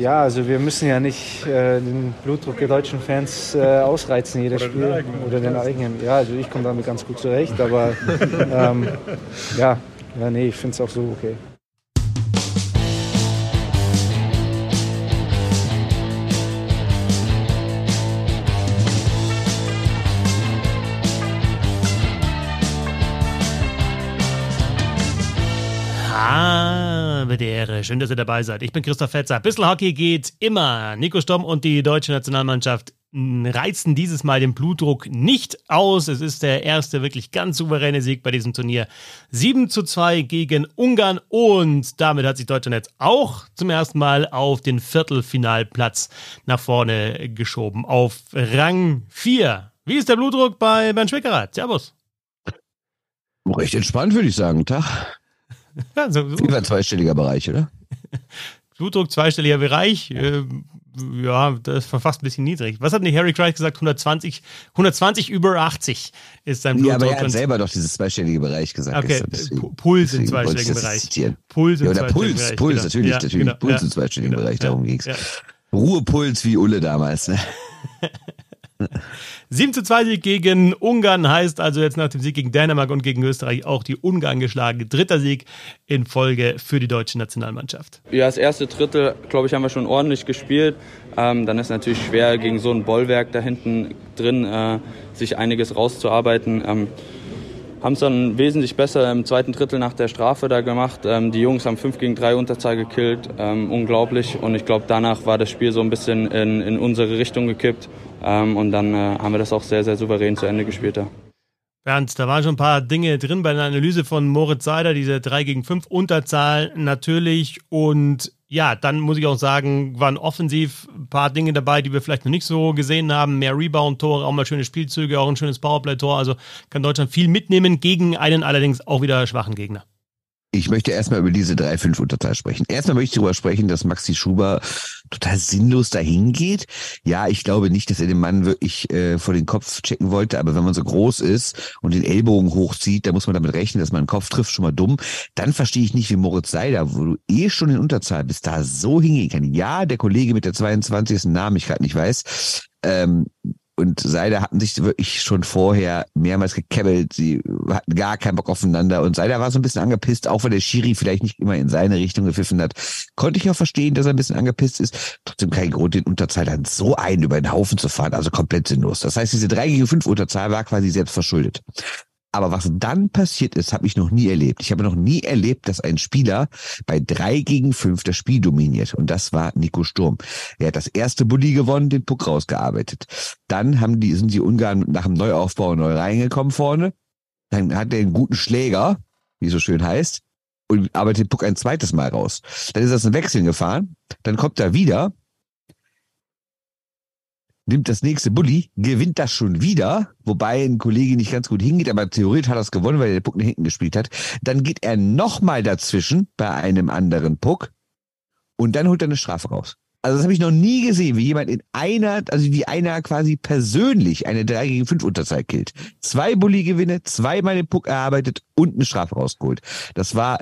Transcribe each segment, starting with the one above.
Ja, also wir müssen ja nicht äh, den Blutdruck der deutschen Fans äh, ausreizen, jedes Spiel. Den oder den eigenen. Ja, also ich komme damit ganz gut zurecht, aber ähm, ja, ja, nee, ich finde es auch so okay. Habe die Ehre. Schön, dass ihr dabei seid. Ich bin Christoph Fetzer. Bissl Hockey geht immer. Nico Stomm und die deutsche Nationalmannschaft reizen dieses Mal den Blutdruck nicht aus. Es ist der erste wirklich ganz souveräne Sieg bei diesem Turnier. 7 zu 2 gegen Ungarn und damit hat sich Deutschland jetzt auch zum ersten Mal auf den Viertelfinalplatz nach vorne geschoben. Auf Rang 4. Wie ist der Blutdruck bei Bernd Schwickerath? Servus. Recht entspannt, würde ich sagen. Tag. Ja, so, so. Über zweistelliger Bereich, oder? Blutdruck, zweistelliger Bereich. Äh, ja, das war fast ein bisschen niedrig. Was hat denn Harry Christ gesagt? 120, 120 über 80 ist sein Blutdruck. Ja, aber er hat selber doch dieses zweistellige Bereich gesagt. Okay, Puls im zweistelligen Bereich. Puls im ja, oder Puls, Bereich. Puls, genau. natürlich, ja, natürlich. Genau. Puls ja, im zweistelligen genau. Bereich, darum ja, ging's. Ja. Ruhepuls wie Ulle damals. Ne? 7 zu 2 Sieg gegen Ungarn heißt also jetzt nach dem Sieg gegen Dänemark und gegen Österreich auch die Ungarn geschlagen. Dritter Sieg in Folge für die deutsche Nationalmannschaft. Ja, das erste Drittel, glaube ich, haben wir schon ordentlich gespielt. Ähm, dann ist natürlich schwer, gegen so ein Bollwerk da hinten drin äh, sich einiges rauszuarbeiten. Ähm, haben es dann wesentlich besser im zweiten Drittel nach der Strafe da gemacht. Ähm, die Jungs haben 5 gegen 3 Unterzahl gekillt, ähm, unglaublich. Und ich glaube, danach war das Spiel so ein bisschen in, in unsere Richtung gekippt. Ähm, und dann äh, haben wir das auch sehr, sehr souverän zu Ende gespielt. Ja. Bernd, da waren schon ein paar Dinge drin bei der Analyse von Moritz Seider, diese 3 gegen 5 Unterzahl natürlich. Und ja, dann muss ich auch sagen, waren offensiv ein paar Dinge dabei, die wir vielleicht noch nicht so gesehen haben. Mehr Rebound-Tore, auch mal schöne Spielzüge, auch ein schönes Powerplay-Tor. Also kann Deutschland viel mitnehmen gegen einen allerdings auch wieder schwachen Gegner. Ich möchte erstmal über diese 3-5-Unterzahl sprechen. Erstmal möchte ich darüber sprechen, dass Maxi Schuber total sinnlos dahin geht. Ja, ich glaube nicht, dass er den Mann wirklich äh, vor den Kopf checken wollte, aber wenn man so groß ist und den Ellbogen hochzieht, dann muss man damit rechnen, dass man einen Kopf trifft, schon mal dumm. Dann verstehe ich nicht, wie Moritz Seider, wo du eh schon in Unterzahl bist, da so hingehen kann. Ja, der Kollege mit der 22. Namen ich gerade nicht weiß, ähm, und Seider hatten sich wirklich schon vorher mehrmals gekebbelt. Sie hatten gar keinen Bock aufeinander. Und Seider war so ein bisschen angepisst, auch wenn der Schiri vielleicht nicht immer in seine Richtung gepfiffen hat. Konnte ich auch verstehen, dass er ein bisschen angepisst ist. Trotzdem kein Grund, den Unterzahlern so einen über den Haufen zu fahren. Also komplett sinnlos. Das heißt, diese 3 gegen 5 Unterzahl war quasi selbst verschuldet. Aber was dann passiert ist, habe ich noch nie erlebt. Ich habe noch nie erlebt, dass ein Spieler bei drei gegen fünf das Spiel dominiert. Und das war Nico Sturm. Er hat das erste Bulli gewonnen, den Puck rausgearbeitet. Dann haben die, sind die Ungarn nach dem Neuaufbau neu reingekommen vorne. Dann hat er einen guten Schläger, wie so schön heißt, und arbeitet den Puck ein zweites Mal raus. Dann ist er zum Wechseln gefahren. Dann kommt er wieder nimmt das nächste Bulli, gewinnt das schon wieder, wobei ein Kollege nicht ganz gut hingeht, aber theoretisch hat er es gewonnen, weil er den Puck nach hinten gespielt hat. Dann geht er nochmal dazwischen bei einem anderen Puck und dann holt er eine Strafe raus. Also das habe ich noch nie gesehen, wie jemand in einer, also wie einer quasi persönlich eine 3 gegen 5 Unterzahl killt. Zwei Bulli-Gewinne, zweimal den Puck erarbeitet und eine Strafe rausgeholt. Das war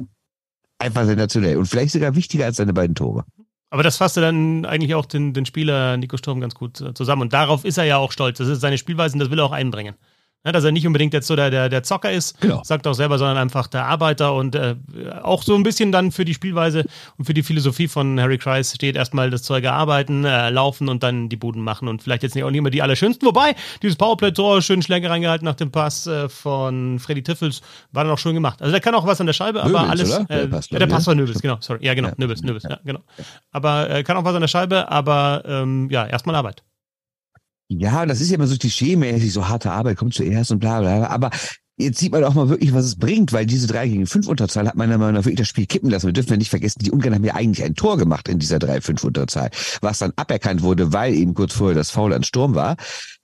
einfach sensationell und vielleicht sogar wichtiger als seine beiden Tore. Aber das fasste dann eigentlich auch den, den Spieler Nico Sturm ganz gut äh, zusammen. Und darauf ist er ja auch stolz. Das ist seine Spielweise und das will er auch einbringen. Ja, dass er nicht unbedingt jetzt so der, der, der Zocker ist, genau. sagt auch selber, sondern einfach der Arbeiter und äh, auch so ein bisschen dann für die Spielweise und für die Philosophie von Harry Kreis steht erstmal das Zeug erarbeiten, äh, laufen und dann die Buden machen und vielleicht jetzt nicht auch nicht immer die allerschönsten. Wobei, dieses Powerplay-Tor, schön Schläge reingehalten nach dem Pass äh, von Freddy Tiffels, war dann auch schön gemacht. Also der kann auch was an der Scheibe, Nöbels, aber alles. Äh, der, Pass, der Pass war Nöbels, genau, sorry. Ja, genau, ja. Nöbels, Nöbels, ja, genau. Aber äh, kann auch was an der Scheibe, aber ähm, ja, erstmal Arbeit. Ja, das ist ja immer so klischee-mäßig, so harte Arbeit kommt zuerst und bla bla. bla. Aber jetzt sieht man auch mal wirklich, was es bringt, weil diese 3 gegen 5 Unterzahl hat meiner Meinung nach wirklich das Spiel kippen lassen. Wir dürfen ja nicht vergessen, die Ungarn haben ja eigentlich ein Tor gemacht in dieser 3-5 Unterzahl, was dann aberkannt wurde, weil eben kurz vorher das Foul an Sturm war.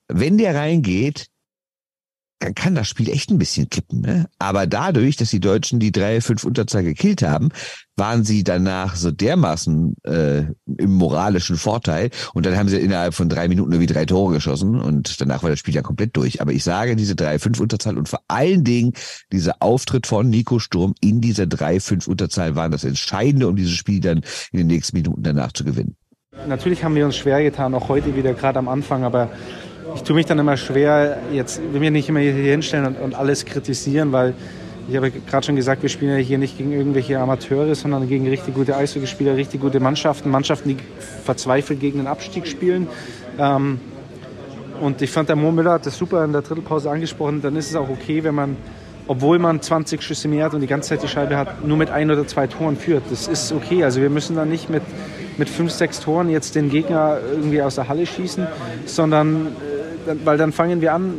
Wenn der reingeht, kann das Spiel echt ein bisschen kippen. Ne? Aber dadurch, dass die Deutschen die 3-5 Unterzahl gekillt haben, waren sie danach so dermaßen äh, im moralischen Vorteil und dann haben sie innerhalb von drei Minuten nur wie drei Tore geschossen und danach war das Spiel ja komplett durch. Aber ich sage, diese 3-5 Unterzahl und vor allen Dingen dieser Auftritt von Nico Sturm in dieser 3-5 Unterzahl waren das Entscheidende, um dieses Spiel dann in den nächsten Minuten danach zu gewinnen. Natürlich haben wir uns schwer getan, auch heute wieder, gerade am Anfang, aber ich tue mich dann immer schwer, jetzt will mir nicht immer hier hinstellen und, und alles kritisieren, weil ich habe gerade schon gesagt, wir spielen ja hier nicht gegen irgendwelche Amateure, sondern gegen richtig gute Eishockeyspieler, richtig gute Mannschaften, Mannschaften, die verzweifelt gegen den Abstieg spielen. Ähm, und ich fand, der Mo Müller hat das super in der Drittelpause angesprochen. Dann ist es auch okay, wenn man, obwohl man 20 Schüsse mehr hat und die ganze Zeit die Scheibe hat, nur mit ein oder zwei Toren führt. Das ist okay. Also wir müssen dann nicht mit, mit fünf, sechs Toren jetzt den Gegner irgendwie aus der Halle schießen, sondern äh, weil dann fangen wir an,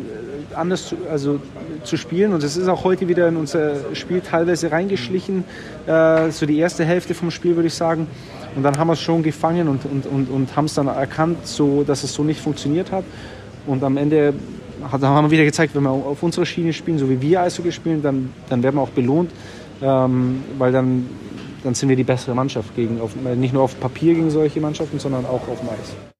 äh, anders zu, also zu spielen. Und es ist auch heute wieder in unser Spiel teilweise reingeschlichen. Äh, so die erste Hälfte vom Spiel, würde ich sagen. Und dann haben wir es schon gefangen und, und, und, und haben es dann erkannt, so, dass es so nicht funktioniert hat. Und am Ende hat, haben wir wieder gezeigt, wenn wir auf unserer Schiene spielen, so wie wir Eishockey spielen, dann, dann werden wir auch belohnt, ähm, weil dann, dann sind wir die bessere Mannschaft gegen, auf, nicht nur auf Papier gegen solche Mannschaften, sondern auch auf dem Eis.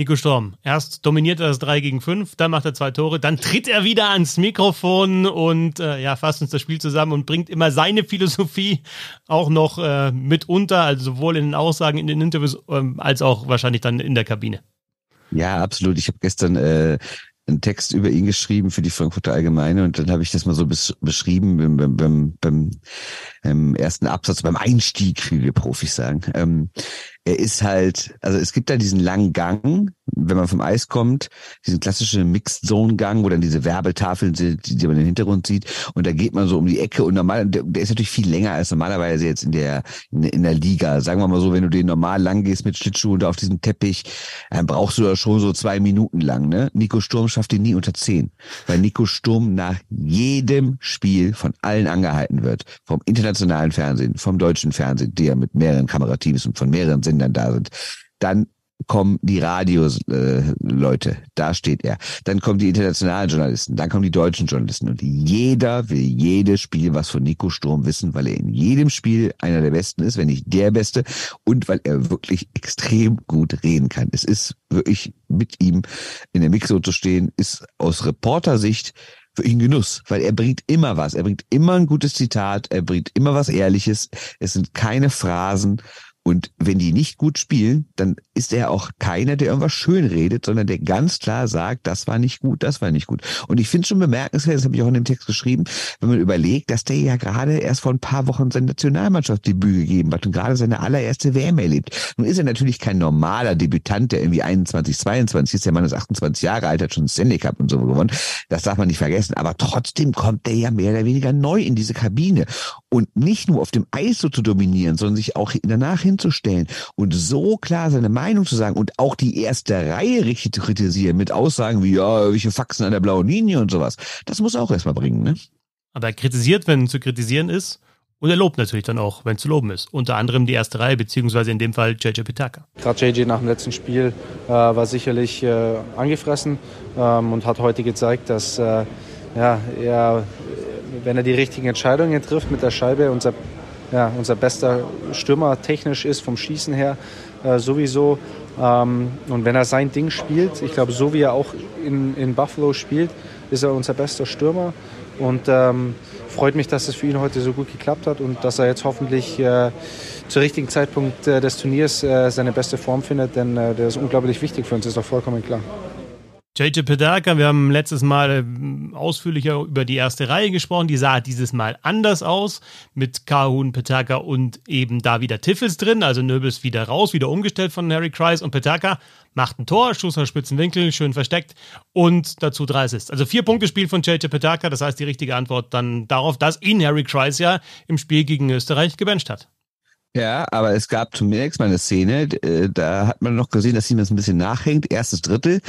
Nico Storm, erst dominiert er das 3 gegen 5, dann macht er zwei Tore, dann tritt er wieder ans Mikrofon und äh, ja, fasst uns das Spiel zusammen und bringt immer seine Philosophie auch noch äh, mit unter, also sowohl in den Aussagen, in den Interviews, ähm, als auch wahrscheinlich dann in der Kabine. Ja, absolut. Ich habe gestern äh, einen Text über ihn geschrieben für die Frankfurter Allgemeine und dann habe ich das mal so beschrieben beim, beim, beim, beim ähm, ersten Absatz, beim Einstieg, wie wir Profis sagen. Ähm, er ist halt, also es gibt da diesen langen Gang, wenn man vom Eis kommt, diesen klassischen Mixed Zone Gang, wo dann diese Werbetafeln sind, die, man im Hintergrund sieht. Und da geht man so um die Ecke und normal, der, der ist natürlich viel länger als normalerweise jetzt in der, in, in, der Liga. Sagen wir mal so, wenn du den normal lang gehst mit Schlittschuhen da auf diesem Teppich, dann brauchst du da schon so zwei Minuten lang, ne? Nico Sturm schafft ihn nie unter zehn. Weil Nico Sturm nach jedem Spiel von allen angehalten wird. Vom internationalen Fernsehen, vom deutschen Fernsehen, der mit mehreren Kamerateams und von mehreren Sendern da sind. Dann kommen die Radios-Leute, äh, da steht er. Dann kommen die internationalen Journalisten, dann kommen die deutschen Journalisten. Und jeder will jedes Spiel was von Nico Sturm wissen, weil er in jedem Spiel einer der Besten ist, wenn nicht der Beste, und weil er wirklich extrem gut reden kann. Es ist wirklich mit ihm in der Mixo zu stehen, ist aus Reportersicht ihn Genuss, weil er bringt immer was. Er bringt immer ein gutes Zitat, er bringt immer was Ehrliches. Es sind keine Phrasen und wenn die nicht gut spielen, dann ist er auch keiner, der irgendwas schön redet, sondern der ganz klar sagt, das war nicht gut, das war nicht gut. Und ich finde es schon bemerkenswert, das habe ich auch in dem Text geschrieben, wenn man überlegt, dass der ja gerade erst vor ein paar Wochen seine Nationalmannschaftsdebüt gegeben hat und gerade seine allererste WM erlebt. Nun ist er natürlich kein normaler Debütant, der irgendwie 21, 22 ist. Der Mann ist 28 Jahre alt, hat schon Stanley Cup und so gewonnen. Das darf man nicht vergessen. Aber trotzdem kommt der ja mehr oder weniger neu in diese Kabine. Und nicht nur auf dem Eis so zu dominieren, sondern sich auch danach hinzustellen und so klar seine Meinung zu sagen und auch die erste Reihe richtig zu kritisieren mit Aussagen wie, ja, welche Faxen an der blauen Linie und sowas. Das muss er auch erstmal bringen, ne? Aber er kritisiert, wenn zu kritisieren ist. Und er lobt natürlich dann auch, wenn zu loben ist. Unter anderem die erste Reihe, beziehungsweise in dem Fall JJ Pitaka. Gerade JJ nach dem letzten Spiel äh, war sicherlich äh, angefressen ähm, und hat heute gezeigt, dass äh, ja, er, wenn er die richtigen Entscheidungen trifft mit der Scheibe, unser ja, unser bester Stürmer technisch ist, vom Schießen her äh, sowieso. Ähm, und wenn er sein Ding spielt, ich glaube, so wie er auch in, in Buffalo spielt, ist er unser bester Stürmer. Und ähm, freut mich, dass es für ihn heute so gut geklappt hat und dass er jetzt hoffentlich äh, zur richtigen Zeitpunkt äh, des Turniers äh, seine beste Form findet, denn äh, der ist unglaublich wichtig für uns, ist doch vollkommen klar. JJ Pedaka, wir haben letztes Mal ähm, ausführlicher über die erste Reihe gesprochen. Die sah dieses Mal anders aus mit Kahun, Petaka und eben da wieder Tiffels drin. Also Nöbels wieder raus, wieder umgestellt von Harry Kreis und Petaka macht ein Tor, Schuss aus Spitzenwinkel, schön versteckt und dazu drei Assists. Also vier Punkte Spiel von JJ Petaka. Das heißt, die richtige Antwort dann darauf, dass ihn Harry Kreis ja im Spiel gegen Österreich gebencht hat. Ja, aber es gab zunächst mal eine Szene, äh, da hat man noch gesehen, dass das ein bisschen nachhängt. Erstes Drittel,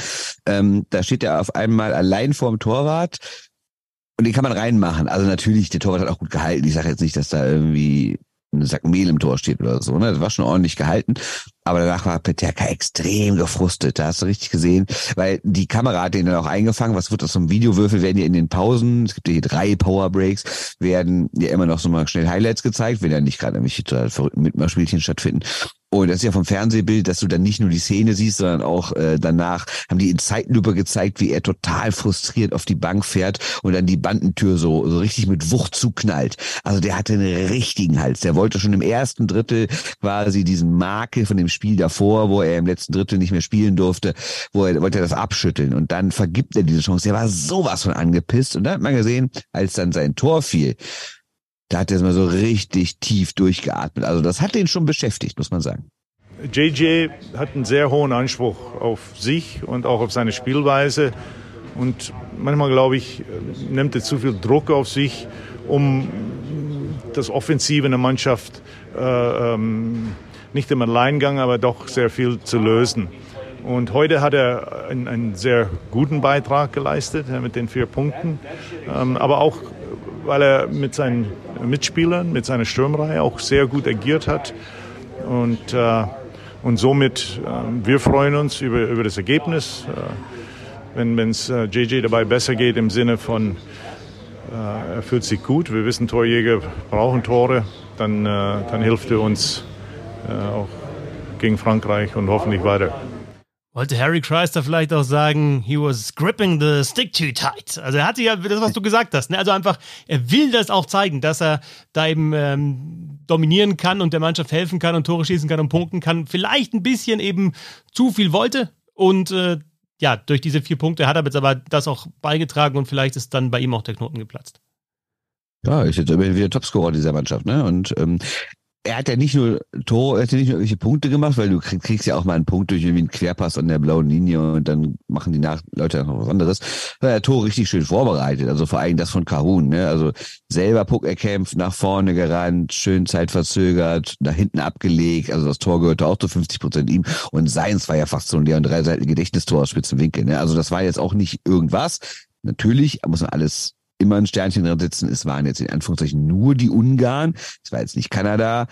ähm, da steht er auf einmal allein vorm Torwart und den kann man reinmachen. Also natürlich, der Torwart hat auch gut gehalten. Ich sage jetzt nicht, dass da irgendwie ein Sack Mehl im Tor steht oder so. Ne? Das war schon ordentlich gehalten. Aber danach war Peterka extrem gefrustet. Da hast du richtig gesehen, weil die Kamera hat den dann auch eingefangen. Was wird das vom Videowürfel? Werden ja in den Pausen, es gibt ja hier drei Powerbreaks, werden ja immer noch so mal schnell Highlights gezeigt, wenn ja nicht gerade irgendwelche verrückten Mitmachspielchen stattfinden. Und das ist ja vom Fernsehbild, dass du dann nicht nur die Szene siehst, sondern auch äh, danach haben die in Zeitlupe gezeigt, wie er total frustriert auf die Bank fährt und dann die Bandentür so, so richtig mit Wucht zuknallt. Also der hatte einen richtigen Hals. Der wollte schon im ersten Drittel quasi diesen Makel von dem Spiel davor, wo er im letzten Drittel nicht mehr spielen durfte, wo er wollte er das abschütteln und dann vergibt er diese Chance. Der war sowas von angepisst und da hat man gesehen, als dann sein Tor fiel, da hat er mal so richtig tief durchgeatmet. Also das hat ihn schon beschäftigt, muss man sagen. JJ hat einen sehr hohen Anspruch auf sich und auch auf seine Spielweise. Und manchmal, glaube ich, nimmt er zu viel Druck auf sich, um das Offensive in der Mannschaft äh, ähm, nicht im Alleingang, aber doch sehr viel zu lösen. Und heute hat er einen, einen sehr guten Beitrag geleistet mit den vier Punkten, ähm, aber auch weil er mit seinen Mitspielern, mit seiner Stürmerei auch sehr gut agiert hat. Und, äh, und somit, äh, wir freuen uns über, über das Ergebnis. Äh, wenn es äh, JJ dabei besser geht im Sinne von, äh, er fühlt sich gut, wir wissen, Torjäger brauchen Tore, dann, äh, dann hilft er uns äh, auch gegen Frankreich und hoffentlich weiter. Wollte Harry Chrysler vielleicht auch sagen, he was gripping the stick too tight. Also er hatte ja das, was du gesagt hast. Ne? Also einfach, er will das auch zeigen, dass er da eben ähm, dominieren kann und der Mannschaft helfen kann und Tore schießen kann und punkten kann. Vielleicht ein bisschen eben zu viel wollte und äh, ja, durch diese vier Punkte hat er jetzt aber das auch beigetragen und vielleicht ist dann bei ihm auch der Knoten geplatzt. Ja, jetzt immerhin wieder Topscorer dieser Mannschaft, ne? Und ähm, er hat ja nicht nur Tor, er hat ja nicht nur irgendwelche Punkte gemacht, weil du kriegst ja auch mal einen Punkt durch irgendwie einen Querpass an der blauen Linie und dann machen die nach Leute noch was anderes. Da hat er Tor richtig schön vorbereitet, also vor allem das von Kahun, ne? Also selber Puck erkämpft, nach vorne gerannt, schön Zeit verzögert, nach hinten abgelegt, also das Tor gehörte auch zu 50 Prozent ihm und seins war ja fast so ein Leon Dreiseitel Gedächtnistor aus spitzen Winkel, ne? Also das war jetzt auch nicht irgendwas. Natürlich muss man alles immer ein Sternchen drin sitzen. Es waren jetzt in Anführungszeichen nur die Ungarn. Es war jetzt nicht Kanada,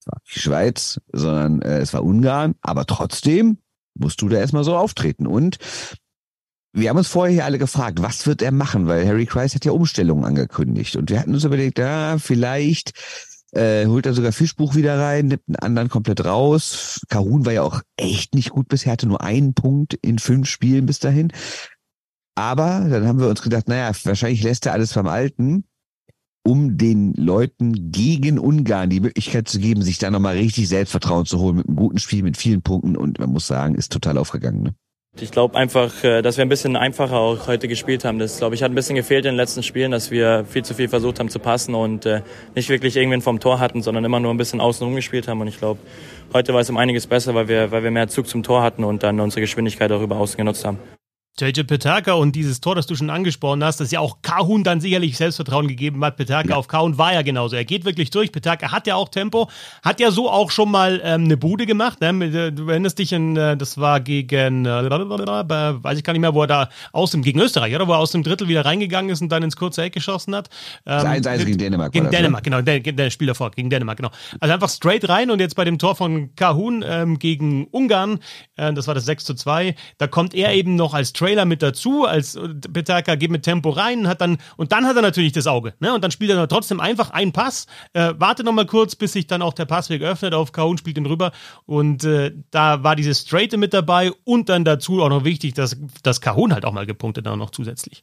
es war die Schweiz, sondern äh, es war Ungarn. Aber trotzdem musst du da erstmal so auftreten. Und wir haben uns vorher hier alle gefragt, was wird er machen? Weil Harry Christ hat ja Umstellungen angekündigt. Und wir hatten uns überlegt, ja, vielleicht äh, holt er sogar Fischbuch wieder rein, nimmt einen anderen komplett raus. Karun war ja auch echt nicht gut bisher, hatte nur einen Punkt in fünf Spielen bis dahin. Aber dann haben wir uns gedacht, naja, wahrscheinlich lässt er alles beim Alten, um den Leuten gegen Ungarn die Möglichkeit zu geben, sich da nochmal richtig Selbstvertrauen zu holen mit einem guten Spiel, mit vielen Punkten. Und man muss sagen, ist total aufgegangen. Ne? Ich glaube einfach, äh, dass wir ein bisschen einfacher auch heute gespielt haben. Das, glaube ich, hat ein bisschen gefehlt in den letzten Spielen, dass wir viel zu viel versucht haben zu passen und äh, nicht wirklich irgendwen vom Tor hatten, sondern immer nur ein bisschen außen rumgespielt haben. Und ich glaube, heute war es um einiges besser, weil wir, weil wir mehr Zug zum Tor hatten und dann unsere Geschwindigkeit auch über außen genutzt haben. JJ Petaka und dieses Tor, das du schon angesprochen hast, das ja auch Kahun dann sicherlich Selbstvertrauen gegeben hat. Petaka ja. auf Kahun war ja genauso. Er geht wirklich durch. Petaka hat ja auch Tempo, hat ja so auch schon mal ähm, eine Bude gemacht. Ne? Äh, du erinnerst dich an, äh, das war gegen, äh, weiß ich gar nicht mehr, wo er da aus dem, gegen Österreich, oder? Wo er aus dem Drittel wieder reingegangen ist und dann ins kurze Eck geschossen hat. Ähm, das 1 gegen Dänemark. Gegen Dänemark, genau. Der, der Spiel davor, gegen Dänemark, genau. Also einfach straight rein und jetzt bei dem Tor von Kahun ähm, gegen Ungarn, äh, das war das 6 zu 2, da kommt er eben noch als Trailer mit dazu als Petaka geht mit Tempo rein, hat dann, und dann hat er natürlich das Auge, ne? Und dann spielt er trotzdem einfach einen Pass, äh, wartet nochmal kurz, bis sich dann auch der Passweg öffnet auf Kahun, spielt ihn rüber. Und äh, da war diese Straighte mit dabei und dann dazu auch noch wichtig, dass, dass Kahun halt auch mal gepunktet hat, noch zusätzlich.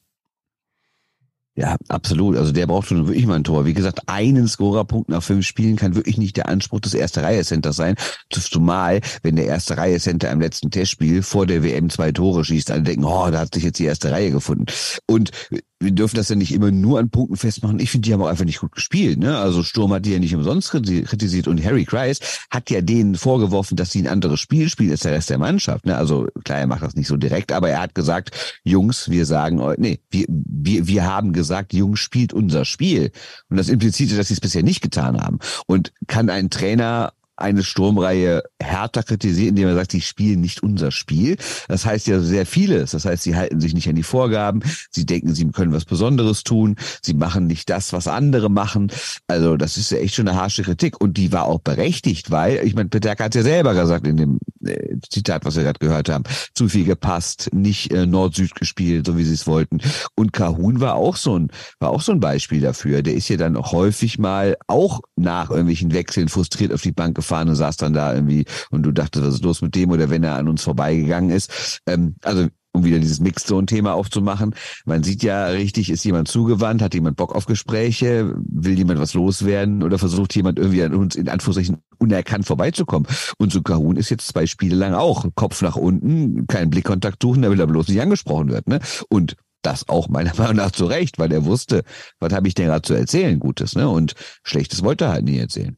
Ja, absolut. Also der braucht schon wirklich mal ein Tor. Wie gesagt, einen Scorerpunkt nach fünf Spielen kann wirklich nicht der Anspruch des erste Reihe Centers sein. Zumal, wenn der erste Reihe Center im letzten Testspiel vor der WM zwei Tore schießt, alle denken, oh, da hat sich jetzt die erste Reihe gefunden. Und wir dürfen das ja nicht immer nur an Punkten festmachen. Ich finde, die haben auch einfach nicht gut gespielt. Ne? Also Sturm hat die ja nicht umsonst kritisiert und Harry Kreis hat ja denen vorgeworfen, dass sie ein anderes Spiel spielen als der Rest der Mannschaft. Ne? Also klar, er macht das nicht so direkt, aber er hat gesagt, Jungs, wir sagen, nee, wir, wir, wir haben gesagt, Jungs, spielt unser Spiel. Und das impliziert, dass sie es bisher nicht getan haben. Und kann ein Trainer eine Sturmreihe härter kritisiert, indem er sagt, die spielen nicht unser Spiel. Das heißt ja sehr vieles. Das heißt, sie halten sich nicht an die Vorgaben, sie denken, sie können was Besonderes tun, sie machen nicht das, was andere machen. Also das ist ja echt schon eine harsche Kritik und die war auch berechtigt, weil, ich meine, Peterka hat ja selber gesagt in dem äh, Zitat, was wir gerade gehört haben, zu viel gepasst, nicht äh, Nord-Süd gespielt, so wie sie es wollten. Und Kahun war auch so ein, war auch so ein Beispiel dafür. Der ist ja dann häufig mal auch nach irgendwelchen Wechseln frustriert auf die Bank gefallen gefahren und saß dann da irgendwie und du dachtest, was ist los mit dem oder wenn er an uns vorbeigegangen ist. Ähm, also um wieder dieses Mixzone-Thema aufzumachen. Man sieht ja richtig, ist jemand zugewandt, hat jemand Bock auf Gespräche, will jemand was loswerden oder versucht jemand irgendwie an uns in Anführungszeichen unerkannt vorbeizukommen. Und so Kahun ist jetzt zwei Spiele lang auch Kopf nach unten, keinen Blickkontakt suchen, damit er bloß nicht angesprochen wird. Ne? Und das auch meiner Meinung nach zu Recht, weil er wusste, was habe ich denn gerade zu erzählen, Gutes, ne? Und Schlechtes wollte er halt nie erzählen.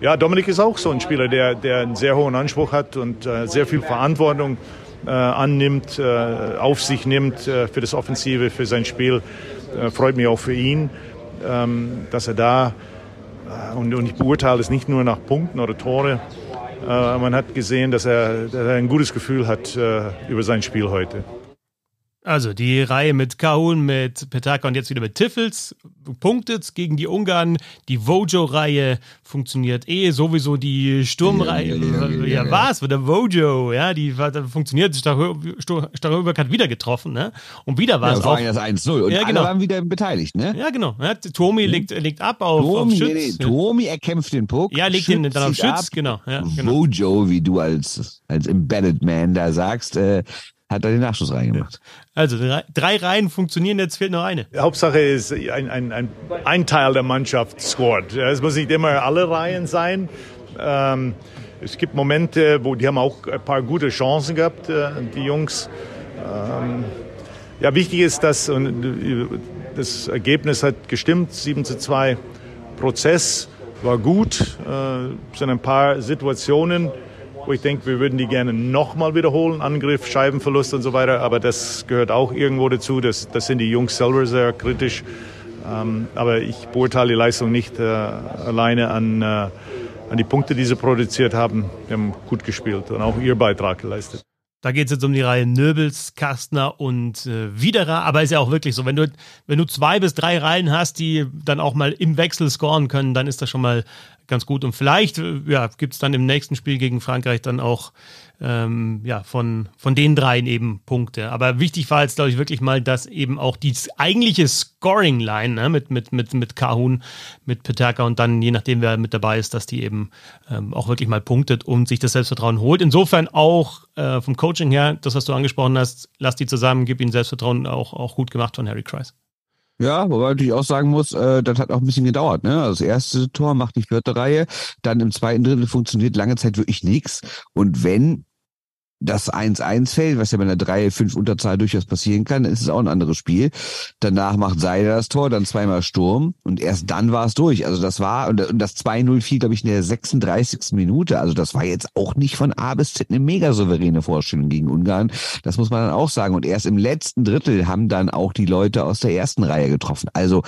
Ja, Dominik ist auch so ein Spieler, der, der einen sehr hohen Anspruch hat und äh, sehr viel Verantwortung äh, annimmt, äh, auf sich nimmt äh, für das Offensive, für sein Spiel. Äh, freut mich auch für ihn, ähm, dass er da, äh, und, und ich beurteile es nicht nur nach Punkten oder Tore, man hat gesehen, dass er, dass er ein gutes Gefühl hat über sein Spiel heute. Also die Reihe mit Kahun, mit Petaka und jetzt wieder mit Tiffels punktet gegen die Ungarn. Die Vojo-Reihe funktioniert eh. Sowieso die Sturmreihe. Ja, ja, ja, ja, was? Der Vojo, ja, die funktioniert. Staröberg hat wieder getroffen, ne? Und wieder war es ja, auch. das 1-0. Und ja, genau. alle waren wieder beteiligt, ne? Ja, genau. Tomi hm. legt, legt ab auf, Tomi, auf Schütz. Nee, nee. Tomi erkämpft den Puck. Ja, legt ihn dann auf Schütz, ab. genau. Genau. Vojo, wie du als, als Embedded Man da sagst, äh, hat er den Nachschuss reingemacht. Also drei, drei Reihen funktionieren, jetzt fehlt noch eine. Hauptsache ist, ein, ein, ein, ein Teil der Mannschaft scored. Es muss nicht immer alle Reihen sein. Ähm, es gibt Momente, wo die haben auch ein paar gute Chancen gehabt, äh, die Jungs. Ähm, ja, wichtig ist, dass und das Ergebnis hat gestimmt, 7 zu 2. Prozess war gut. Äh, sind ein paar Situationen, wo ich denke, wir würden die gerne nochmal wiederholen, Angriff, Scheibenverlust und so weiter, aber das gehört auch irgendwo dazu, das, das sind die Jungs selber sehr kritisch, ähm, aber ich beurteile die Leistung nicht äh, alleine an, äh, an die Punkte, die sie produziert haben. Wir haben gut gespielt und auch ihr Beitrag geleistet. Da geht es jetzt um die Reihe Nöbels, Kastner und äh, Widerer. Aber ist ja auch wirklich so, wenn du, wenn du zwei bis drei Reihen hast, die dann auch mal im Wechsel scoren können, dann ist das schon mal ganz gut. Und vielleicht äh, ja, gibt es dann im nächsten Spiel gegen Frankreich dann auch ähm, ja, von, von den dreien eben Punkte. Aber wichtig war jetzt, glaube ich, wirklich mal, dass eben auch die eigentliche Scoring-Line ne, mit, mit, mit, mit Kahun, mit Petaka und dann, je nachdem, wer mit dabei ist, dass die eben ähm, auch wirklich mal punktet und sich das Selbstvertrauen holt. Insofern auch äh, vom Coaching her, das, was du angesprochen hast, lass die zusammen, gib ihnen Selbstvertrauen, auch, auch gut gemacht von Harry Kreis. Ja, wobei natürlich auch sagen muss, äh, das hat auch ein bisschen gedauert. Ne? Also das erste Tor macht die vierte Reihe, dann im zweiten Drittel funktioniert lange Zeit wirklich nichts. Und wenn das 1-1 fällt, was ja bei einer 3-5 Unterzahl durchaus passieren kann, ist es auch ein anderes Spiel. Danach macht Seider das Tor, dann zweimal Sturm und erst dann war es durch. Also das war, und das 2-0 fiel, glaube ich, in der 36. Minute. Also das war jetzt auch nicht von A bis Z eine mega souveräne Vorstellung gegen Ungarn. Das muss man dann auch sagen. Und erst im letzten Drittel haben dann auch die Leute aus der ersten Reihe getroffen. Also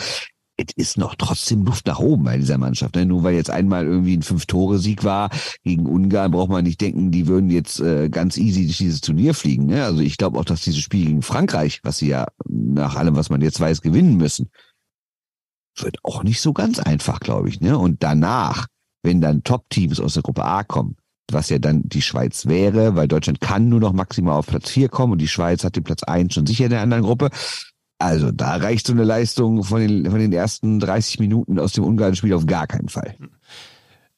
es ist noch trotzdem Luft nach oben bei dieser Mannschaft. Ne? Nur weil jetzt einmal irgendwie ein Fünf-Tore-Sieg war gegen Ungarn, braucht man nicht denken, die würden jetzt äh, ganz easy durch dieses Turnier fliegen. Ne? Also ich glaube auch, dass dieses Spiel gegen Frankreich, was sie ja nach allem, was man jetzt weiß, gewinnen müssen, wird auch nicht so ganz einfach, glaube ich. Ne? Und danach, wenn dann Top-Teams aus der Gruppe A kommen, was ja dann die Schweiz wäre, weil Deutschland kann nur noch maximal auf Platz 4 kommen und die Schweiz hat den Platz 1 schon sicher in der anderen Gruppe. Also da reicht so eine Leistung von den, von den ersten 30 Minuten aus dem Ungarn-Spiel auf gar keinen Fall.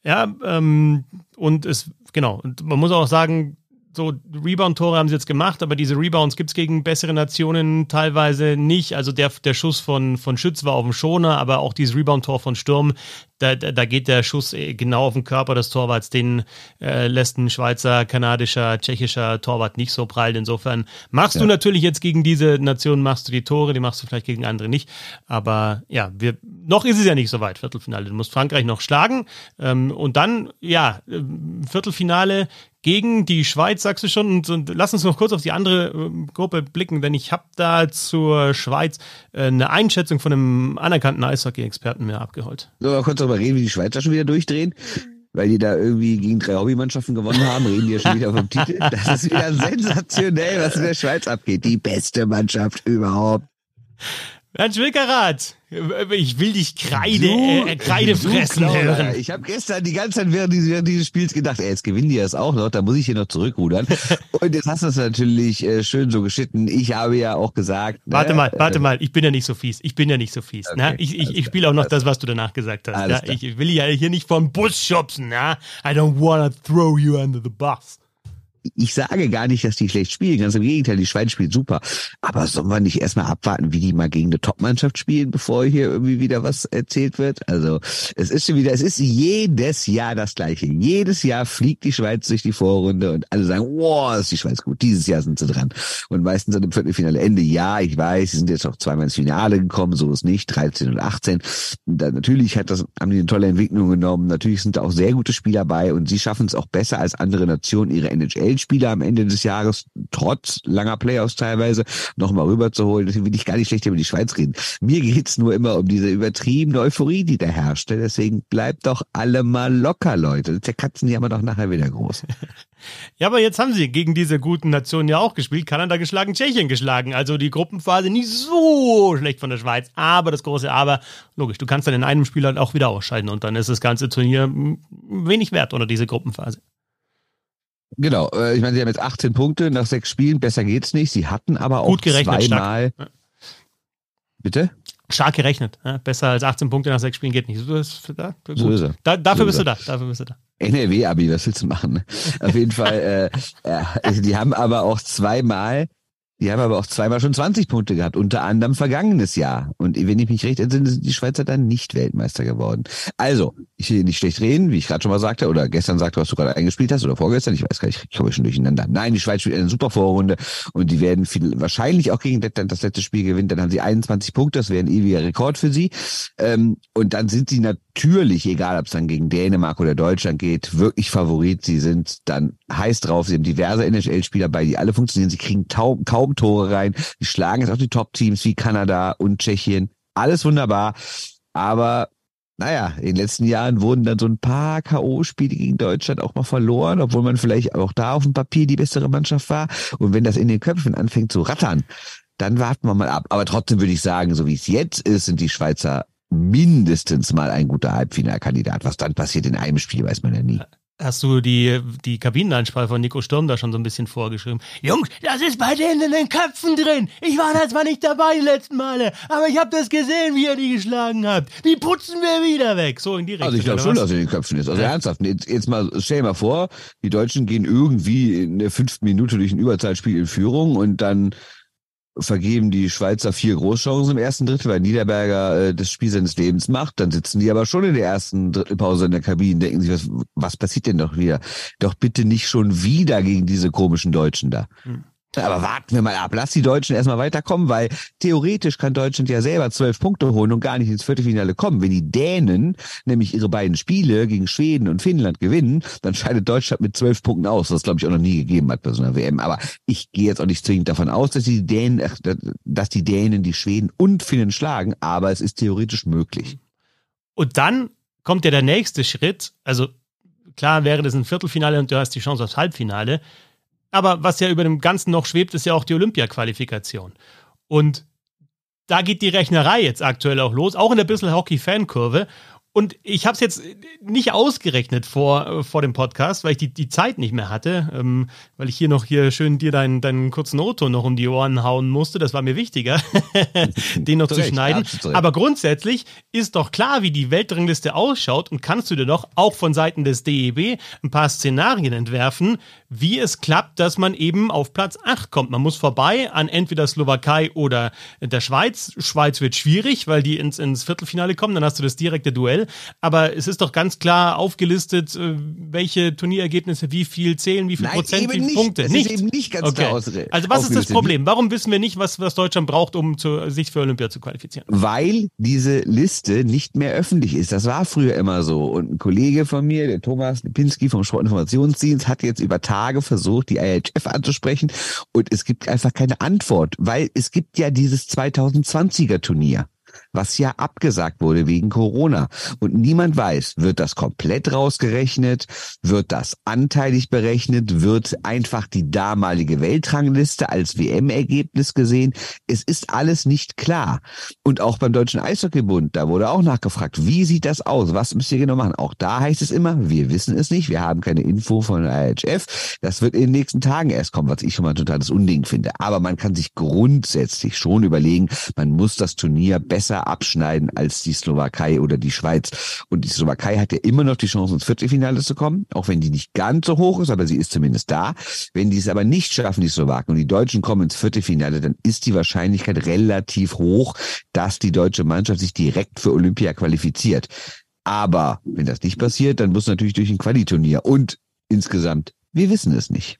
Ja, ähm, und es, genau, und man muss auch sagen, so Rebound-Tore haben sie jetzt gemacht, aber diese Rebounds gibt es gegen bessere Nationen teilweise nicht. Also der, der Schuss von, von Schütz war auf dem Schoner, aber auch dieses Rebound-Tor von Sturm, da, da geht der Schuss äh, genau auf den Körper des Torwarts. Den äh, lässt ein Schweizer, kanadischer, tschechischer Torwart nicht so prall. Insofern machst ja. du natürlich jetzt gegen diese Nationen machst du die Tore, die machst du vielleicht gegen andere nicht. Aber ja, wir, noch ist es ja nicht so weit, Viertelfinale. Du musst Frankreich noch schlagen. Ähm, und dann, ja, äh, Viertelfinale gegen die Schweiz, sagst du schon. Und, und lass uns noch kurz auf die andere äh, Gruppe blicken, denn ich habe da zur Schweiz äh, eine Einschätzung von einem anerkannten Eishockey-Experten mir abgeholt. So, kurz darüber reden, wie die Schweizer schon wieder durchdrehen? Weil die da irgendwie gegen drei Hobbymannschaften gewonnen haben, reden die ja schon wieder vom Titel. Das ist wieder sensationell, was in der Schweiz abgeht. Die beste Mannschaft überhaupt. Bernd Schwickerath, ich will dich Kreide, du, äh, Kreide fressen du hören. Ich habe gestern die ganze Zeit während dieses, während dieses Spiels gedacht, ey, jetzt gewinnen die das auch noch, da muss ich hier noch zurückrudern. Und jetzt hast du es natürlich äh, schön so geschitten. Ich habe ja auch gesagt. Warte ne, mal, warte äh, mal, ich bin ja nicht so fies. Ich bin ja nicht so fies. Ne? Okay, ne? Ich, ich, ich spiele auch noch das, was du danach gesagt hast. Ja? Ich will ja hier nicht vom Bus schubsen. Ja? I don't wanna throw you under the bus ich sage gar nicht, dass die schlecht spielen, ganz im Gegenteil, die Schweiz spielt super. Aber sollen wir nicht erstmal abwarten, wie die mal gegen eine Top-Mannschaft spielen, bevor hier irgendwie wieder was erzählt wird? Also es ist schon wieder, es ist jedes Jahr das Gleiche. Jedes Jahr fliegt die Schweiz durch die Vorrunde und alle sagen, wow, ist die Schweiz gut. Dieses Jahr sind sie dran. Und meistens sind im Viertelfinale Ende, ja, ich weiß, sie sind jetzt auch zweimal ins Finale gekommen, so ist nicht, 13 und 18. Und dann, natürlich hat das, haben die eine tolle Entwicklung genommen. Natürlich sind da auch sehr gute Spieler bei und sie schaffen es auch besser als andere Nationen, ihre NHL Spieler am Ende des Jahres, trotz langer Playoffs teilweise, nochmal rüberzuholen. Deswegen will ich gar nicht schlecht über die Schweiz reden. Mir geht's nur immer um diese übertriebene Euphorie, die da herrscht. Deswegen bleibt doch alle mal locker, Leute. Der Katzen haben wir doch nachher wieder groß. Ja, aber jetzt haben sie gegen diese guten Nationen ja auch gespielt. Kanada geschlagen, Tschechien geschlagen. Also die Gruppenphase nicht so schlecht von der Schweiz. Aber das große Aber, logisch, du kannst dann in einem Spiel halt auch wieder ausscheiden und dann ist das ganze Turnier wenig wert unter diese Gruppenphase. Genau, äh, ich meine, sie haben jetzt 18 Punkte nach sechs Spielen, besser geht's nicht. Sie hatten aber auch Gut gerechnet, zweimal. Stark. Bitte? Stark gerechnet. Ja? Besser als 18 Punkte nach sechs Spielen geht nicht. So ist, da, so ist er. Da, dafür so bist du da. Dafür bist du da. NRW-Abi, was willst du machen? Auf jeden Fall, äh, äh, die haben aber auch zweimal die haben aber auch zweimal schon 20 Punkte gehabt, unter anderem vergangenes Jahr. Und wenn ich mich recht entsinne, sind die Schweizer dann nicht Weltmeister geworden. Also, ich will nicht schlecht reden, wie ich gerade schon mal sagte, oder gestern sagte, was du gerade eingespielt hast, oder vorgestern, ich weiß gar nicht, ich komme schon durcheinander. Nein, die Schweiz spielt eine super Vorrunde und die werden viel, wahrscheinlich auch gegen Lettland das letzte Spiel gewinnen. Dann haben sie 21 Punkte, das wäre ein ewiger Rekord für sie. Ähm, und dann sind sie natürlich, egal ob es dann gegen Dänemark oder Deutschland geht, wirklich Favorit. Sie sind dann heiß drauf. Sie haben diverse NHL-Spieler bei, die alle funktionieren. Sie kriegen kaum, kaum Tore rein. Sie schlagen jetzt auch die Top-Teams wie Kanada und Tschechien. Alles wunderbar. Aber naja, in den letzten Jahren wurden dann so ein paar K.O.-Spiele gegen Deutschland auch mal verloren, obwohl man vielleicht auch da auf dem Papier die bessere Mannschaft war. Und wenn das in den Köpfen anfängt zu rattern, dann warten wir mal ab. Aber trotzdem würde ich sagen, so wie es jetzt ist, sind die Schweizer mindestens mal ein guter Halbfinalkandidat. Was dann passiert in einem Spiel, weiß man ja nie. Hast du die, die Kabinenansprache von Nico Sturm da schon so ein bisschen vorgeschrieben? Jungs, das ist bei denen in den Köpfen drin. Ich war da zwar nicht dabei die letzten Male, aber ich habe das gesehen, wie ihr die geschlagen habt. Die putzen wir wieder weg. So in die Richtung. Also ich glaube schon, dass in den Köpfen ist. Also ja. ernsthaft. Jetzt, jetzt mal, stell dir mal vor, die Deutschen gehen irgendwie in der fünften Minute durch ein Überzahlspiel in Führung und dann vergeben die Schweizer vier Großchancen im ersten Drittel, weil Niederberger äh, das Spiel seines Lebens macht. Dann sitzen die aber schon in der ersten Drittelpause in der Kabine, denken sich, was, was passiert denn doch wieder? Doch bitte nicht schon wieder gegen diese komischen Deutschen da. Hm. Aber warten wir mal ab. Lass die Deutschen erstmal weiterkommen, weil theoretisch kann Deutschland ja selber zwölf Punkte holen und gar nicht ins Viertelfinale kommen. Wenn die Dänen nämlich ihre beiden Spiele gegen Schweden und Finnland gewinnen, dann scheidet Deutschland mit zwölf Punkten aus, was glaube ich auch noch nie gegeben hat bei so einer WM. Aber ich gehe jetzt auch nicht zwingend davon aus, dass die Dänen, dass die Dänen die Schweden und Finnen schlagen, aber es ist theoretisch möglich. Und dann kommt ja der nächste Schritt. Also klar wäre das ein Viertelfinale und du hast die Chance aufs Halbfinale. Aber was ja über dem Ganzen noch schwebt, ist ja auch die Olympia-Qualifikation. Und da geht die Rechnerei jetzt aktuell auch los, auch in der Bissel Hockey-Fankurve. Und ich habe es jetzt nicht ausgerechnet vor, äh, vor dem Podcast, weil ich die, die Zeit nicht mehr hatte, ähm, weil ich hier noch hier schön dir deinen, deinen kurzen Auto noch um die Ohren hauen musste. Das war mir wichtiger, den noch zu Recht, schneiden. Aber grundsätzlich ist doch klar, wie die Weltrangliste ausschaut und kannst du dir doch auch von Seiten des DEB ein paar Szenarien entwerfen, wie es klappt, dass man eben auf Platz 8 kommt. Man muss vorbei an entweder Slowakei oder der Schweiz. Schweiz wird schwierig, weil die ins, ins Viertelfinale kommen, dann hast du das direkte Duell. Aber es ist doch ganz klar aufgelistet, äh, welche Turnierergebnisse wie viel zählen, wie viel Nein, Prozent, wie viele Punkte. Das nicht. ist eben nicht ganz okay. klar ausgerechnet. Also was ist das Problem? Warum wissen wir nicht, was, was Deutschland braucht, um zu, sich für Olympia zu qualifizieren? Weil diese Liste nicht mehr öffentlich ist. Das war früher immer so. Und ein Kollege von mir, der Thomas Lipinski vom Sportinformationsdienst, hat jetzt über Tage versucht, die IHF anzusprechen. Und es gibt einfach keine Antwort, weil es gibt ja dieses 2020er Turnier was ja abgesagt wurde wegen Corona. Und niemand weiß, wird das komplett rausgerechnet, wird das anteilig berechnet, wird einfach die damalige Weltrangliste als WM-Ergebnis gesehen. Es ist alles nicht klar. Und auch beim Deutschen Eishockeybund, da wurde auch nachgefragt, wie sieht das aus? Was müsst ihr genau machen? Auch da heißt es immer, wir wissen es nicht, wir haben keine Info von der IHF. Das wird in den nächsten Tagen erst kommen, was ich schon mal totales Unding finde. Aber man kann sich grundsätzlich schon überlegen, man muss das Turnier besser abschneiden als die Slowakei oder die Schweiz. Und die Slowakei hat ja immer noch die Chance, ins Viertelfinale zu kommen, auch wenn die nicht ganz so hoch ist, aber sie ist zumindest da. Wenn die es aber nicht schaffen, die Slowaken, und die Deutschen kommen ins Viertelfinale, dann ist die Wahrscheinlichkeit relativ hoch, dass die deutsche Mannschaft sich direkt für Olympia qualifiziert. Aber wenn das nicht passiert, dann muss natürlich durch ein Qualiturnier. Und insgesamt, wir wissen es nicht.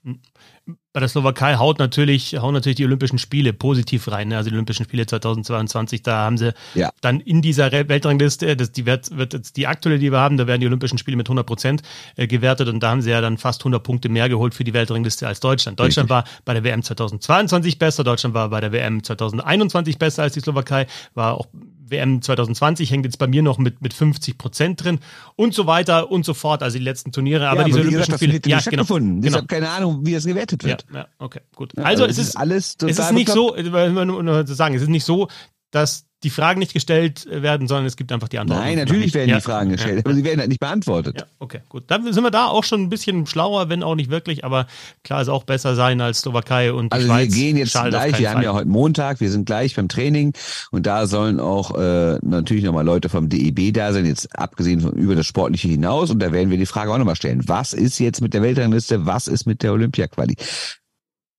Bei der Slowakei haut natürlich, hauen natürlich die Olympischen Spiele positiv rein. Ne? Also die Olympischen Spiele 2022, da haben sie ja. dann in dieser Weltrangliste, das, die wird, wird jetzt die aktuelle, die wir haben, da werden die Olympischen Spiele mit 100 Prozent äh, gewertet und da haben sie ja dann fast 100 Punkte mehr geholt für die Weltrangliste als Deutschland. Deutschland Richtig. war bei der WM 2022 besser, Deutschland war bei der WM 2021 besser als die Slowakei, war auch WM 2020 hängt jetzt bei mir noch mit, mit 50 Prozent drin und so weiter und so fort. Also die letzten Turniere. Aber ja, diese aber Olympischen gesagt, Spiele. Ja, genau. Gefunden. Genau. keine Ahnung, wie das gewertet wird. Ja, ja okay, gut. also, also es ist, alles es ist nicht so, nur zu sagen, es ist nicht so, dass die Fragen nicht gestellt werden, sondern es gibt einfach die Antworten. Nein, natürlich werden die Fragen gestellt, ja. aber sie werden halt nicht beantwortet. Ja, okay, gut. Dann sind wir da auch schon ein bisschen schlauer, wenn auch nicht wirklich, aber klar ist auch besser sein als Slowakei und die also Schweiz. wir gehen jetzt Schade gleich, wir haben ja heute Montag, wir sind gleich beim Training und da sollen auch äh, natürlich nochmal Leute vom DEB da sein, jetzt abgesehen von über das Sportliche hinaus und da werden wir die Frage auch nochmal stellen. Was ist jetzt mit der Weltrangliste, was ist mit der Olympia-Quali?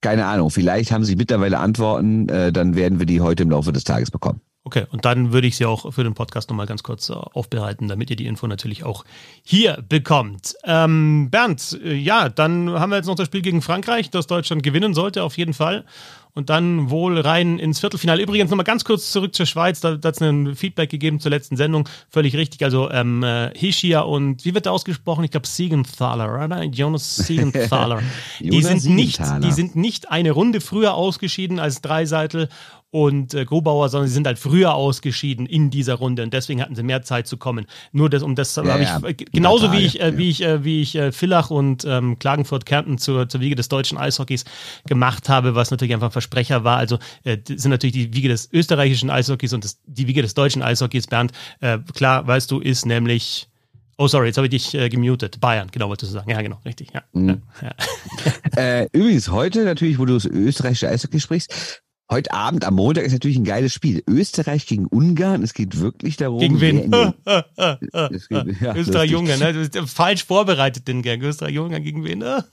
Keine Ahnung, vielleicht haben Sie mittlerweile Antworten, äh, dann werden wir die heute im Laufe des Tages bekommen. Okay, und dann würde ich sie auch für den Podcast nochmal ganz kurz äh, aufbereiten, damit ihr die Info natürlich auch hier bekommt. Ähm, Bernd, äh, ja, dann haben wir jetzt noch das Spiel gegen Frankreich, das Deutschland gewinnen sollte, auf jeden Fall und dann wohl rein ins Viertelfinale. Übrigens nochmal ganz kurz zurück zur Schweiz, da, hat es ein Feedback gegeben zur letzten Sendung, völlig richtig. Also ähm, äh, Hischia und wie wird der ausgesprochen? Ich glaube Siegenthaler, oder? Jonas Siegenthaler. die sind nicht, die sind nicht eine Runde früher ausgeschieden als Dreiseitel und äh, Grubauer, sondern sie sind halt früher ausgeschieden in dieser Runde und deswegen hatten sie mehr Zeit zu kommen. Nur das, um das ja, habe ja, ich genauso wie ich, äh, wie ich, äh, wie ich äh, Villach und ähm, Klagenfurt Kärnten zur, zur Wiege des deutschen Eishockeys gemacht habe, was natürlich einfach ein Versprecher war. Also äh, sind natürlich die Wiege des österreichischen Eishockeys und das, die Wiege des deutschen Eishockeys, Bernd, äh, klar, weißt du, ist nämlich Oh, sorry, jetzt habe ich dich äh, gemutet. Bayern, genau, wolltest du sagen. Ja, genau, richtig. Ja. Mhm. ja. äh, übrigens, heute natürlich, wo du das österreichische Eishockey sprichst, Heute Abend am Montag ist natürlich ein geiles Spiel. Österreich gegen Ungarn. Es geht wirklich darum. Gegen wen? ja, Österreich-Ungarn. Ne? falsch vorbereitet den Gag. Österreich-Ungarn gegen wen? Ja,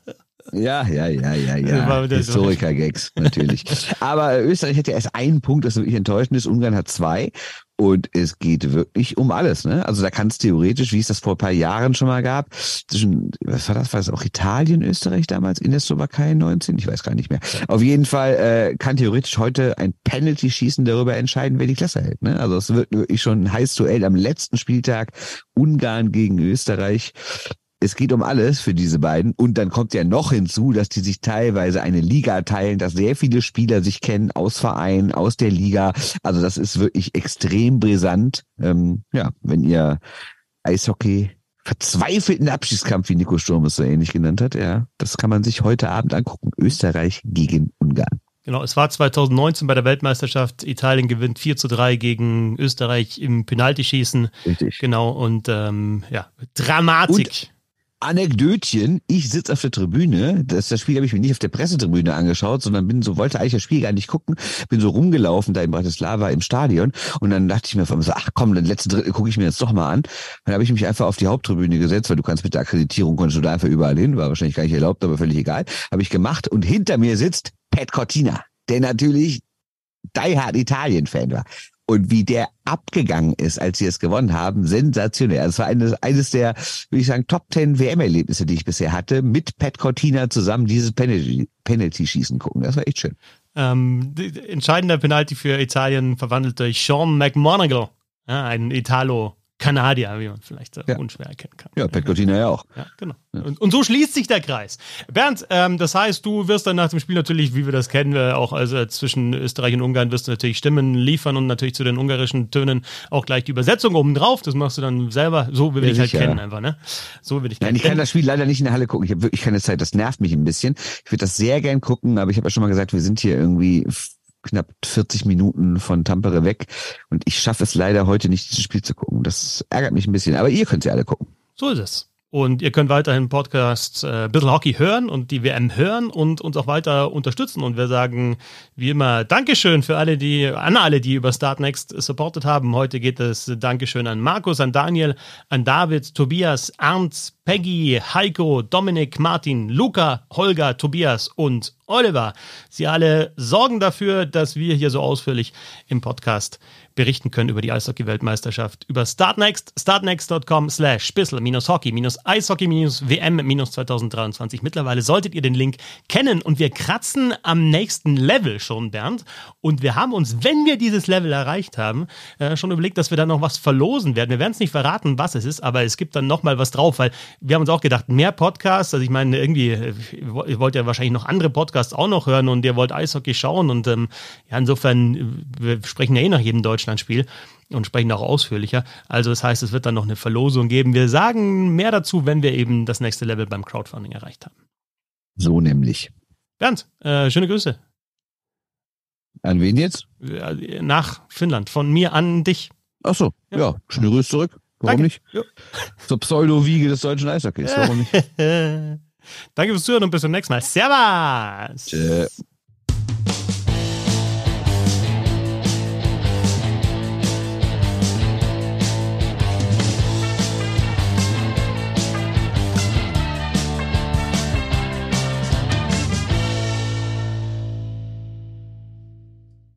ja, ja, ja, ja. Historiker-Gags, natürlich. Aber Österreich hat ja erst einen Punkt, das wirklich enttäuschend ist. Ungarn hat zwei. Und es geht wirklich um alles, ne? Also da kann es theoretisch, wie es das vor ein paar Jahren schon mal gab, zwischen, was war das, war das auch Italien, Österreich damals in der Slowakei 19? Ich weiß gar nicht mehr. Auf jeden Fall äh, kann theoretisch heute ein Penalty-Schießen darüber entscheiden, wer die Klasse hält. Ne? Also es wird wirklich schon ein heiß Duell am letzten Spieltag. Ungarn gegen Österreich es geht um alles für diese beiden. Und dann kommt ja noch hinzu, dass die sich teilweise eine Liga teilen, dass sehr viele Spieler sich kennen aus Vereinen, aus der Liga. Also das ist wirklich extrem brisant. Ähm, ja, wenn ihr Eishockey verzweifelten Abschiedskampf, wie Nico Sturm es so ähnlich genannt hat, ja, das kann man sich heute Abend angucken. Österreich gegen Ungarn. Genau, es war 2019 bei der Weltmeisterschaft. Italien gewinnt 4 zu 3 gegen Österreich im Penaltyschießen. Richtig. Genau, und ähm, ja, Dramatik. Und Anekdötchen, ich sitze auf der Tribüne, das, das Spiel habe ich mir nicht auf der Pressetribüne angeschaut, sondern bin so, wollte eigentlich das Spiel gar nicht gucken, bin so rumgelaufen da in Bratislava im Stadion und dann dachte ich mir so, ach komm, den letzten Drittel gucke ich mir jetzt doch mal an. Dann habe ich mich einfach auf die Haupttribüne gesetzt, weil du kannst mit der Akkreditierung, konntest du da einfach überall hin, war wahrscheinlich gar nicht erlaubt, aber völlig egal. Habe ich gemacht und hinter mir sitzt Pat Cortina, der natürlich Die Hard Italien-Fan war und wie der abgegangen ist, als sie es gewonnen haben, sensationell. Es war eines, eines der, würde ich sagen, Top 10 WM-Erlebnisse, die ich bisher hatte, mit Pat Cortina zusammen dieses Penalty-Schießen gucken. Das war echt schön. Ähm, entscheidender Penalty für Italien verwandelt durch Sean McMonagall, ja, ein Italo Kanadier, wie man vielleicht ja. unschwer erkennen kann. Ja, Pet Cortina ja auch. Ja, genau. Und, und, so schließt sich der Kreis. Bernd, ähm, das heißt, du wirst dann nach dem Spiel natürlich, wie wir das kennen, äh, auch also zwischen Österreich und Ungarn wirst du natürlich Stimmen liefern und natürlich zu den ungarischen Tönen auch gleich die Übersetzung oben drauf. Das machst du dann selber. So will ja, ich halt kennen einfach, ne? So will ich Nein, ich kann das Spiel leider nicht in der Halle gucken. Ich habe wirklich keine Zeit. Das nervt mich ein bisschen. Ich würde das sehr gern gucken, aber ich habe ja schon mal gesagt, wir sind hier irgendwie knapp 40 Minuten von Tampere weg und ich schaffe es leider heute nicht, dieses Spiel zu gucken. Das ärgert mich ein bisschen, aber ihr könnt sie alle gucken. So ist es. Und ihr könnt weiterhin Podcasts äh, Bissl Hockey hören und die WM hören und uns auch weiter unterstützen. Und wir sagen wie immer Dankeschön für alle, die, an alle, die über Startnext supportet haben. Heute geht es Dankeschön an Markus, an Daniel, an David, Tobias, Ernst, Peggy, Heiko, Dominik, Martin, Luca, Holger, Tobias und Oliver. Sie alle sorgen dafür, dass wir hier so ausführlich im Podcast berichten können über die Eishockey-Weltmeisterschaft über Startnext, startnext.com slash spissel hockey eishockey wm 2023. Mittlerweile solltet ihr den Link kennen und wir kratzen am nächsten Level schon, Bernd. Und wir haben uns, wenn wir dieses Level erreicht haben, äh, schon überlegt, dass wir da noch was verlosen werden. Wir werden es nicht verraten, was es ist, aber es gibt dann noch mal was drauf, weil wir haben uns auch gedacht, mehr Podcasts, also ich meine, irgendwie, äh, ihr wollt ja wahrscheinlich noch andere Podcasts auch noch hören und ihr wollt Eishockey schauen und ähm, ja, insofern, äh, wir sprechen ja eh nach jedem Deutschen Deutschlandspiel und sprechen auch ausführlicher. Also das heißt, es wird dann noch eine Verlosung geben. Wir sagen mehr dazu, wenn wir eben das nächste Level beim Crowdfunding erreicht haben. So nämlich. Bernd, äh, schöne Grüße. An wen jetzt? Nach Finnland. Von mir an dich. Ach so, ja. ja. Schöne Grüße zurück. Warum Danke. nicht? Ja. Zur Pseudo-Wiege des deutschen Eishockeys. Warum nicht? Danke fürs Zuhören und bis zum nächsten Mal. Servus! Tschö.